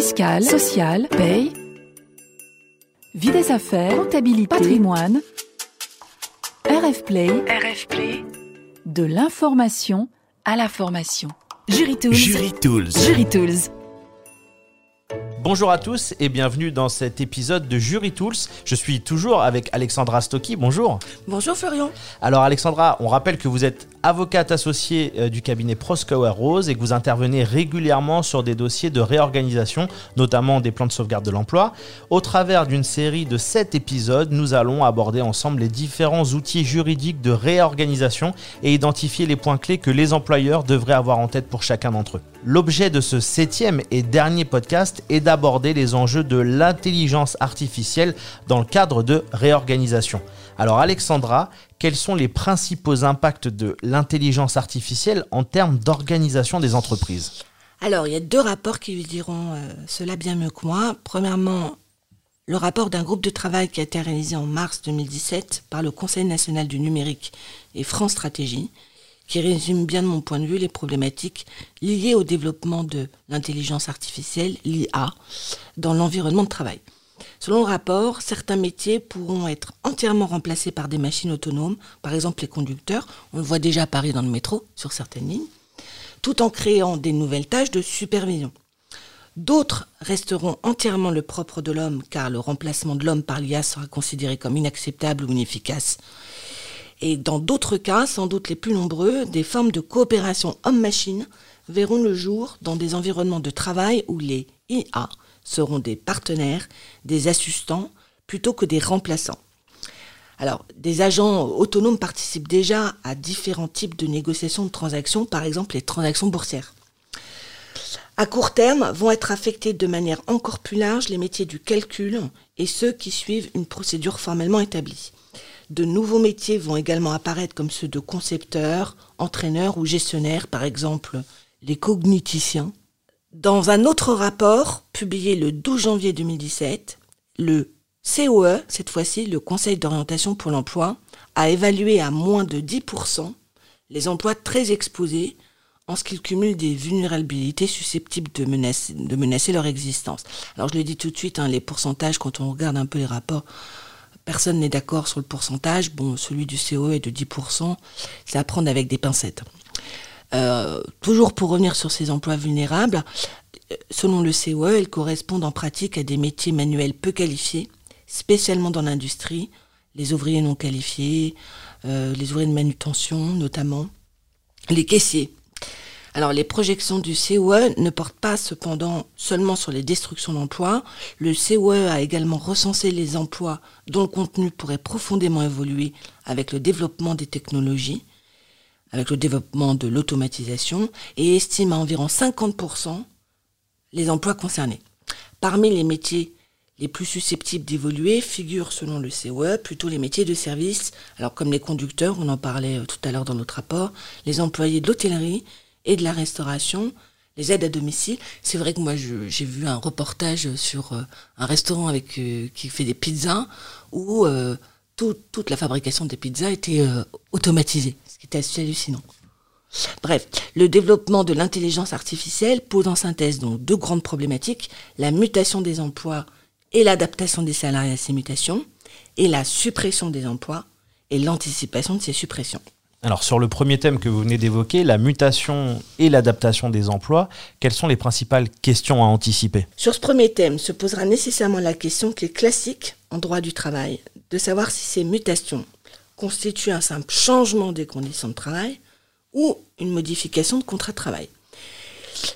fiscale, sociale, paye, vie des affaires, comptabilité, patrimoine, RF Play, RF Play, de l'information à la formation. Jury Tools. Jury Tools. Jury Tools. Bonjour à tous et bienvenue dans cet épisode de Jury Tools. Je suis toujours avec Alexandra Stocky. Bonjour. Bonjour Florian. Alors Alexandra, on rappelle que vous êtes avocate associée euh, du cabinet Proskauer Rose et que vous intervenez régulièrement sur des dossiers de réorganisation, notamment des plans de sauvegarde de l'emploi. Au travers d'une série de 7 épisodes, nous allons aborder ensemble les différents outils juridiques de réorganisation et identifier les points clés que les employeurs devraient avoir en tête pour chacun d'entre eux. L'objet de ce septième et dernier podcast est d'aborder les enjeux de l'intelligence artificielle dans le cadre de réorganisation. Alors Alexandra, quels sont les principaux impacts de l'intelligence artificielle en termes d'organisation des entreprises? Alors, il y a deux rapports qui diront euh, cela bien mieux que moi. Premièrement, le rapport d'un groupe de travail qui a été réalisé en mars 2017 par le Conseil national du numérique et France Stratégie, qui résume bien de mon point de vue les problématiques liées au développement de l'intelligence artificielle, l'IA, dans l'environnement de travail. Selon le rapport, certains métiers pourront être entièrement remplacés par des machines autonomes, par exemple les conducteurs, on le voit déjà à Paris dans le métro, sur certaines lignes, tout en créant des nouvelles tâches de supervision. D'autres resteront entièrement le propre de l'homme, car le remplacement de l'homme par l'IA sera considéré comme inacceptable ou inefficace. Et dans d'autres cas, sans doute les plus nombreux, des formes de coopération homme-machine verront le jour dans des environnements de travail où les IA seront des partenaires, des assistants, plutôt que des remplaçants. Alors, des agents autonomes participent déjà à différents types de négociations de transactions, par exemple les transactions boursières. À court terme, vont être affectés de manière encore plus large les métiers du calcul et ceux qui suivent une procédure formellement établie. De nouveaux métiers vont également apparaître comme ceux de concepteurs, entraîneurs ou gestionnaires, par exemple les cogniticiens. Dans un autre rapport publié le 12 janvier 2017, le COE, cette fois-ci le Conseil d'orientation pour l'emploi, a évalué à moins de 10% les emplois très exposés en ce qu'ils cumulent des vulnérabilités susceptibles de menacer, de menacer leur existence. Alors je le dis tout de suite, hein, les pourcentages, quand on regarde un peu les rapports, personne n'est d'accord sur le pourcentage. Bon, celui du COE est de 10%, c'est à prendre avec des pincettes. Euh, toujours pour revenir sur ces emplois vulnérables, selon le COE, elles correspondent en pratique à des métiers manuels peu qualifiés, spécialement dans l'industrie, les ouvriers non qualifiés, euh, les ouvriers de manutention notamment, les caissiers. Alors les projections du COE ne portent pas cependant seulement sur les destructions d'emplois. Le COE a également recensé les emplois dont le contenu pourrait profondément évoluer avec le développement des technologies, avec le développement de l'automatisation, et estime à environ 50% les emplois concernés. Parmi les métiers les plus susceptibles d'évoluer figurent, selon le COE, plutôt les métiers de service, alors comme les conducteurs, on en parlait tout à l'heure dans notre rapport, les employés de l'hôtellerie, et de la restauration, les aides à domicile. C'est vrai que moi, j'ai vu un reportage sur euh, un restaurant euh, qui fait des pizzas où euh, toute la fabrication des pizzas était automatisée, ce qui était assez hallucinant. Bref, le développement de l'intelligence artificielle pose en synthèse deux grandes problématiques, la mutation des emplois et l'adaptation des salariés à ces mutations, et la suppression des emplois et l'anticipation de ces suppressions. Alors sur le premier thème que vous venez d'évoquer, la mutation et l'adaptation des emplois, quelles sont les principales questions à anticiper? Sur ce premier thème se posera nécessairement la question qui est classique en droit du travail, de savoir si ces mutations constituent un simple changement des conditions de travail ou une modification de contrat de travail.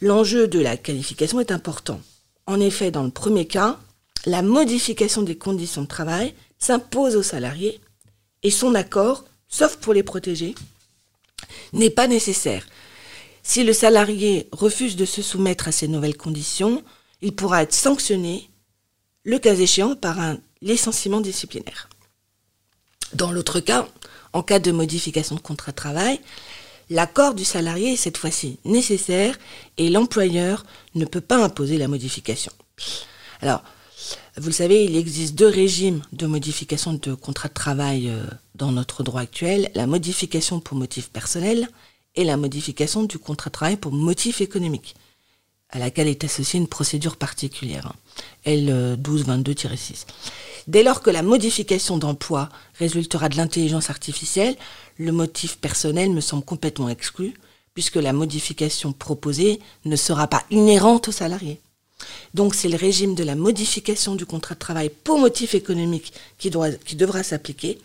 L'enjeu de la qualification est important. En effet, dans le premier cas, la modification des conditions de travail s'impose au salarié et son accord sauf pour les protéger, n'est pas nécessaire. Si le salarié refuse de se soumettre à ces nouvelles conditions, il pourra être sanctionné, le cas échéant, par un licenciement disciplinaire. Dans l'autre cas, en cas de modification de contrat de travail, l'accord du salarié est cette fois-ci nécessaire et l'employeur ne peut pas imposer la modification. Alors, vous le savez, il existe deux régimes de modification de contrat de travail euh, dans notre droit actuel, la modification pour motif personnel et la modification du contrat de travail pour motif économique. à laquelle est associée une procédure particulière, L1222-6. Dès lors que la modification d'emploi résultera de l'intelligence artificielle, le motif personnel me semble complètement exclu, puisque la modification proposée ne sera pas inhérente au salarié. Donc c'est le régime de la modification du contrat de travail pour motif économique qui, qui devra s'appliquer,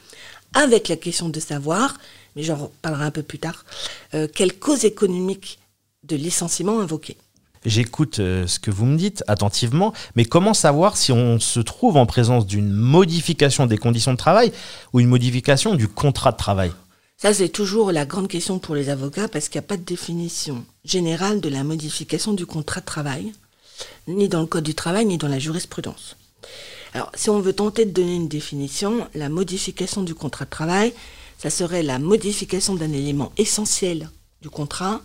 avec la question de savoir, mais j'en parlerai un peu plus tard, euh, quelle cause économique de licenciement invoquer. J'écoute euh, ce que vous me dites attentivement, mais comment savoir si on se trouve en présence d'une modification des conditions de travail ou une modification du contrat de travail? Ça, c'est toujours la grande question pour les avocats parce qu'il n'y a pas de définition générale de la modification du contrat de travail, ni dans le Code du travail, ni dans la jurisprudence. Alors, si on veut tenter de donner une définition, la modification du contrat de travail, ça serait la modification d'un élément essentiel du contrat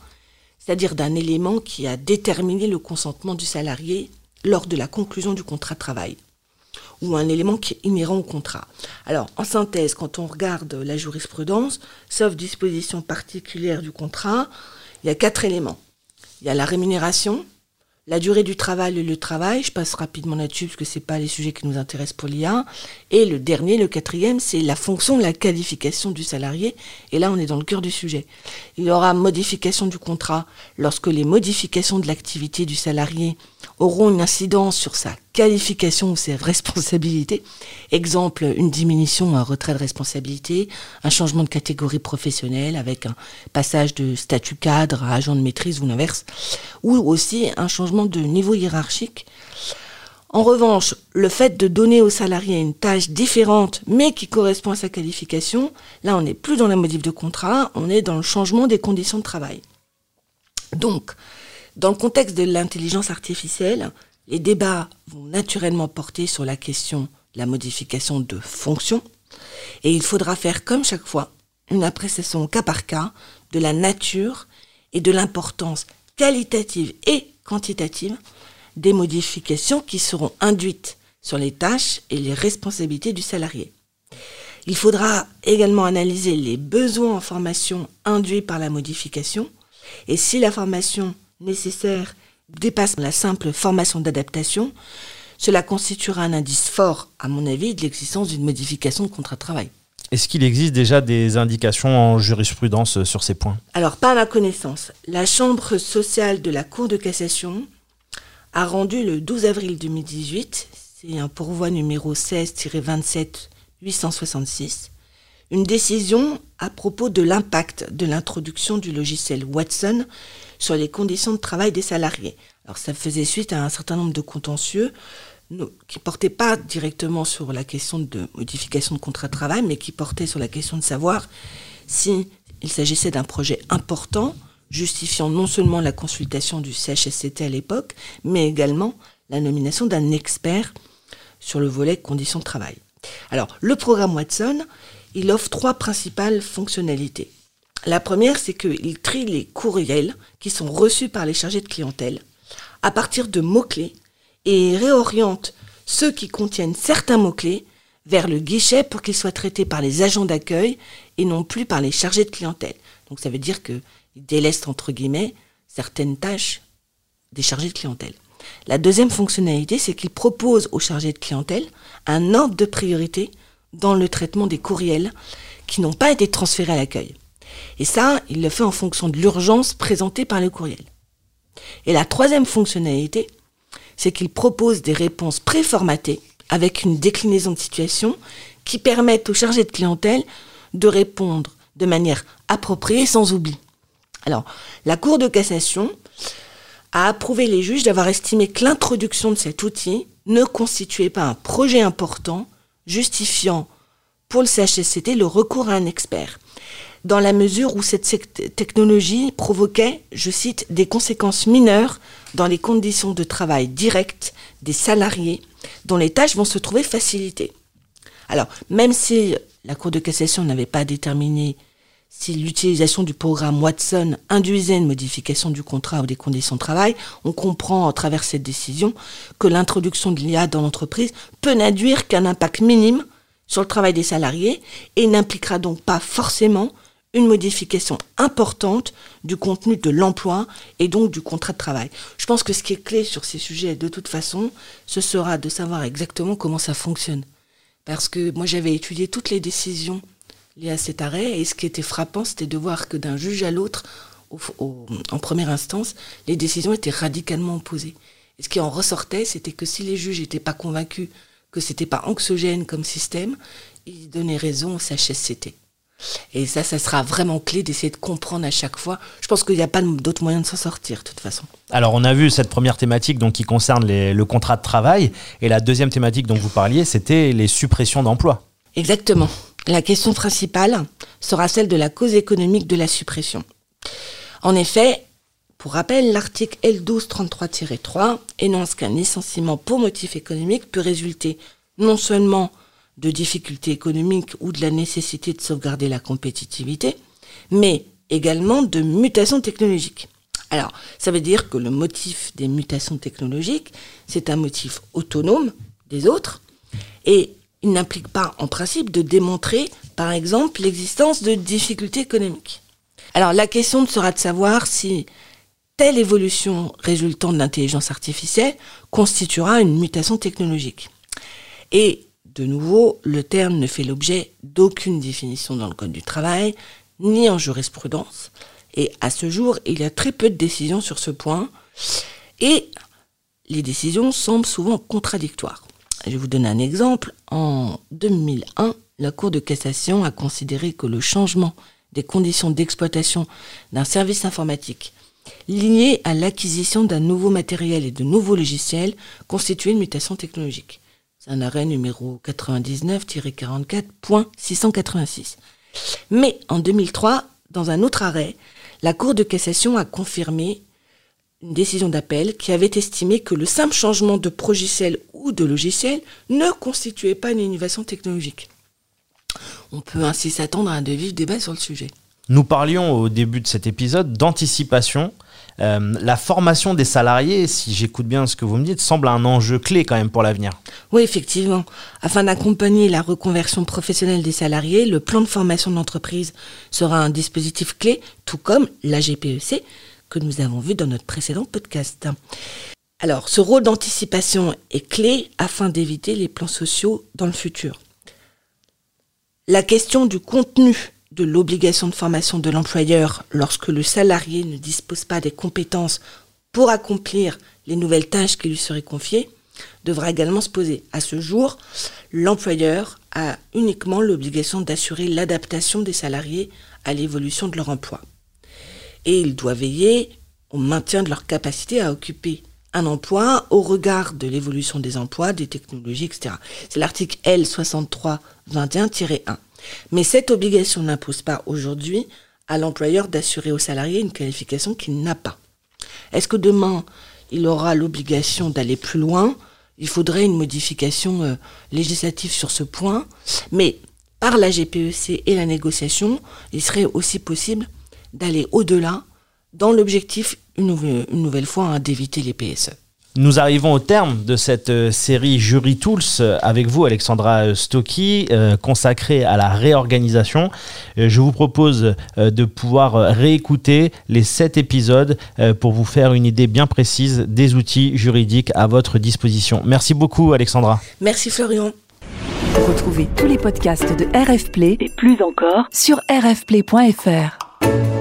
c'est-à-dire d'un élément qui a déterminé le consentement du salarié lors de la conclusion du contrat de travail, ou un élément qui est inhérent au contrat. Alors, en synthèse, quand on regarde la jurisprudence, sauf disposition particulière du contrat, il y a quatre éléments. Il y a la rémunération, la durée du travail et le travail, je passe rapidement là-dessus parce que ce pas les sujets qui nous intéressent pour l'IA. Et le dernier, le quatrième, c'est la fonction la qualification du salarié. Et là, on est dans le cœur du sujet. Il y aura modification du contrat lorsque les modifications de l'activité du salarié auront une incidence sur sa qualification ou ses responsabilités. Exemple, une diminution un retrait de responsabilité, un changement de catégorie professionnelle avec un passage de statut cadre à agent de maîtrise ou l'inverse, ou aussi un changement de niveau hiérarchique. En revanche, le fait de donner au salarié une tâche différente mais qui correspond à sa qualification, là on n'est plus dans la modif de contrat, on est dans le changement des conditions de travail. Donc, dans le contexte de l'intelligence artificielle, les débats vont naturellement porter sur la question de la modification de fonction et il faudra faire comme chaque fois une appréciation cas par cas de la nature et de l'importance qualitative et quantitative des modifications qui seront induites sur les tâches et les responsabilités du salarié. Il faudra également analyser les besoins en formation induits par la modification et si la formation nécessaire dépasse la simple formation d'adaptation, cela constituera un indice fort, à mon avis, de l'existence d'une modification de contrat de travail. Est-ce qu'il existe déjà des indications en jurisprudence sur ces points? Alors, pas à ma connaissance. La Chambre sociale de la Cour de cassation a rendu le 12 avril 2018, c'est un pourvoi numéro 16-27-866, une décision à propos de l'impact de l'introduction du logiciel Watson sur les conditions de travail des salariés. Alors ça faisait suite à un certain nombre de contentieux qui portaient pas directement sur la question de modification de contrat de travail, mais qui portaient sur la question de savoir s'il s'agissait d'un projet important, justifiant non seulement la consultation du CHSCT à l'époque, mais également la nomination d'un expert sur le volet conditions de travail. Alors, le programme Watson, il offre trois principales fonctionnalités. La première, c'est qu'il trie les courriels qui sont reçus par les chargés de clientèle à partir de mots-clés et réoriente ceux qui contiennent certains mots-clés vers le guichet pour qu'ils soient traités par les agents d'accueil et non plus par les chargés de clientèle. Donc ça veut dire qu'il délaisse entre guillemets certaines tâches des chargés de clientèle. La deuxième fonctionnalité, c'est qu'il propose aux chargés de clientèle un ordre de priorité dans le traitement des courriels qui n'ont pas été transférés à l'accueil. Et ça, il le fait en fonction de l'urgence présentée par le courriel. Et la troisième fonctionnalité, c'est qu'il propose des réponses préformatées avec une déclinaison de situation qui permettent aux chargés de clientèle de répondre de manière appropriée sans oubli. Alors, la Cour de cassation a approuvé les juges d'avoir estimé que l'introduction de cet outil ne constituait pas un projet important justifiant pour le CHSCT le recours à un expert dans la mesure où cette technologie provoquait, je cite, des conséquences mineures dans les conditions de travail directes des salariés dont les tâches vont se trouver facilitées. Alors, même si la Cour de cassation n'avait pas déterminé si l'utilisation du programme Watson induisait une modification du contrat ou des conditions de travail, on comprend à travers cette décision que l'introduction de l'IA dans l'entreprise peut n'induire qu'un impact minime sur le travail des salariés et n'impliquera donc pas forcément une modification importante du contenu de l'emploi et donc du contrat de travail. Je pense que ce qui est clé sur ces sujets, de toute façon, ce sera de savoir exactement comment ça fonctionne. Parce que moi, j'avais étudié toutes les décisions liées à cet arrêt et ce qui était frappant, c'était de voir que d'un juge à l'autre, en première instance, les décisions étaient radicalement opposées. Et ce qui en ressortait, c'était que si les juges n'étaient pas convaincus que c'était pas anxiogène comme système, ils donnaient raison au CHSCT. Et ça, ça sera vraiment clé d'essayer de comprendre à chaque fois. Je pense qu'il n'y a pas d'autre moyen de s'en sortir, de toute façon. Alors, on a vu cette première thématique donc, qui concerne le contrat de travail. Et la deuxième thématique dont vous parliez, c'était les suppressions d'emplois. Exactement. La question principale sera celle de la cause économique de la suppression. En effet, pour rappel, l'article L1233-3 énonce qu'un licenciement pour motif économique peut résulter non seulement de difficultés économiques ou de la nécessité de sauvegarder la compétitivité, mais également de mutations technologiques. Alors, ça veut dire que le motif des mutations technologiques, c'est un motif autonome des autres et il n'implique pas en principe de démontrer, par exemple, l'existence de difficultés économiques. Alors, la question sera de savoir si telle évolution résultant de l'intelligence artificielle constituera une mutation technologique. Et de nouveau, le terme ne fait l'objet d'aucune définition dans le Code du travail, ni en jurisprudence. Et à ce jour, il y a très peu de décisions sur ce point. Et les décisions semblent souvent contradictoires. Je vais vous donner un exemple. En 2001, la Cour de cassation a considéré que le changement des conditions d'exploitation d'un service informatique lié à l'acquisition d'un nouveau matériel et de nouveaux logiciels constituait une mutation technologique. C'est un arrêt numéro 99-44.686. Mais en 2003, dans un autre arrêt, la Cour de cassation a confirmé une décision d'appel qui avait estimé que le simple changement de progiciel ou de logiciel ne constituait pas une innovation technologique. On peut ainsi s'attendre à un de vifs débats sur le sujet. Nous parlions au début de cet épisode d'anticipation. Euh, la formation des salariés, si j'écoute bien ce que vous me dites, semble un enjeu clé quand même pour l'avenir. Oui, effectivement. Afin d'accompagner la reconversion professionnelle des salariés, le plan de formation de l'entreprise sera un dispositif clé, tout comme la GPEC que nous avons vu dans notre précédent podcast. Alors, ce rôle d'anticipation est clé afin d'éviter les plans sociaux dans le futur. La question du contenu de l'obligation de formation de l'employeur lorsque le salarié ne dispose pas des compétences pour accomplir les nouvelles tâches qui lui seraient confiées devra également se poser. À ce jour, l'employeur a uniquement l'obligation d'assurer l'adaptation des salariés à l'évolution de leur emploi. Et il doit veiller au maintien de leur capacité à occuper un emploi au regard de l'évolution des emplois, des technologies, etc. C'est l'article L6321-1. Mais cette obligation n'impose pas aujourd'hui à l'employeur d'assurer au salarié une qualification qu'il n'a pas. Est-ce que demain, il aura l'obligation d'aller plus loin? Il faudrait une modification euh, législative sur ce point, mais par la GPEC et la négociation, il serait aussi possible d'aller au-delà dans l'objectif, une, nouvelle fois, hein, d'éviter les PSE. Nous arrivons au terme de cette euh, série Jury Tools euh, avec vous, Alexandra Stocky, euh, consacrée à la réorganisation. Je vous propose de pouvoir réécouter les sept épisodes pour vous faire une idée bien précise des outils juridiques à votre disposition. Merci beaucoup, Alexandra. Merci, Florian. Retrouvez tous les podcasts de RF Play et plus encore sur rfplay.fr.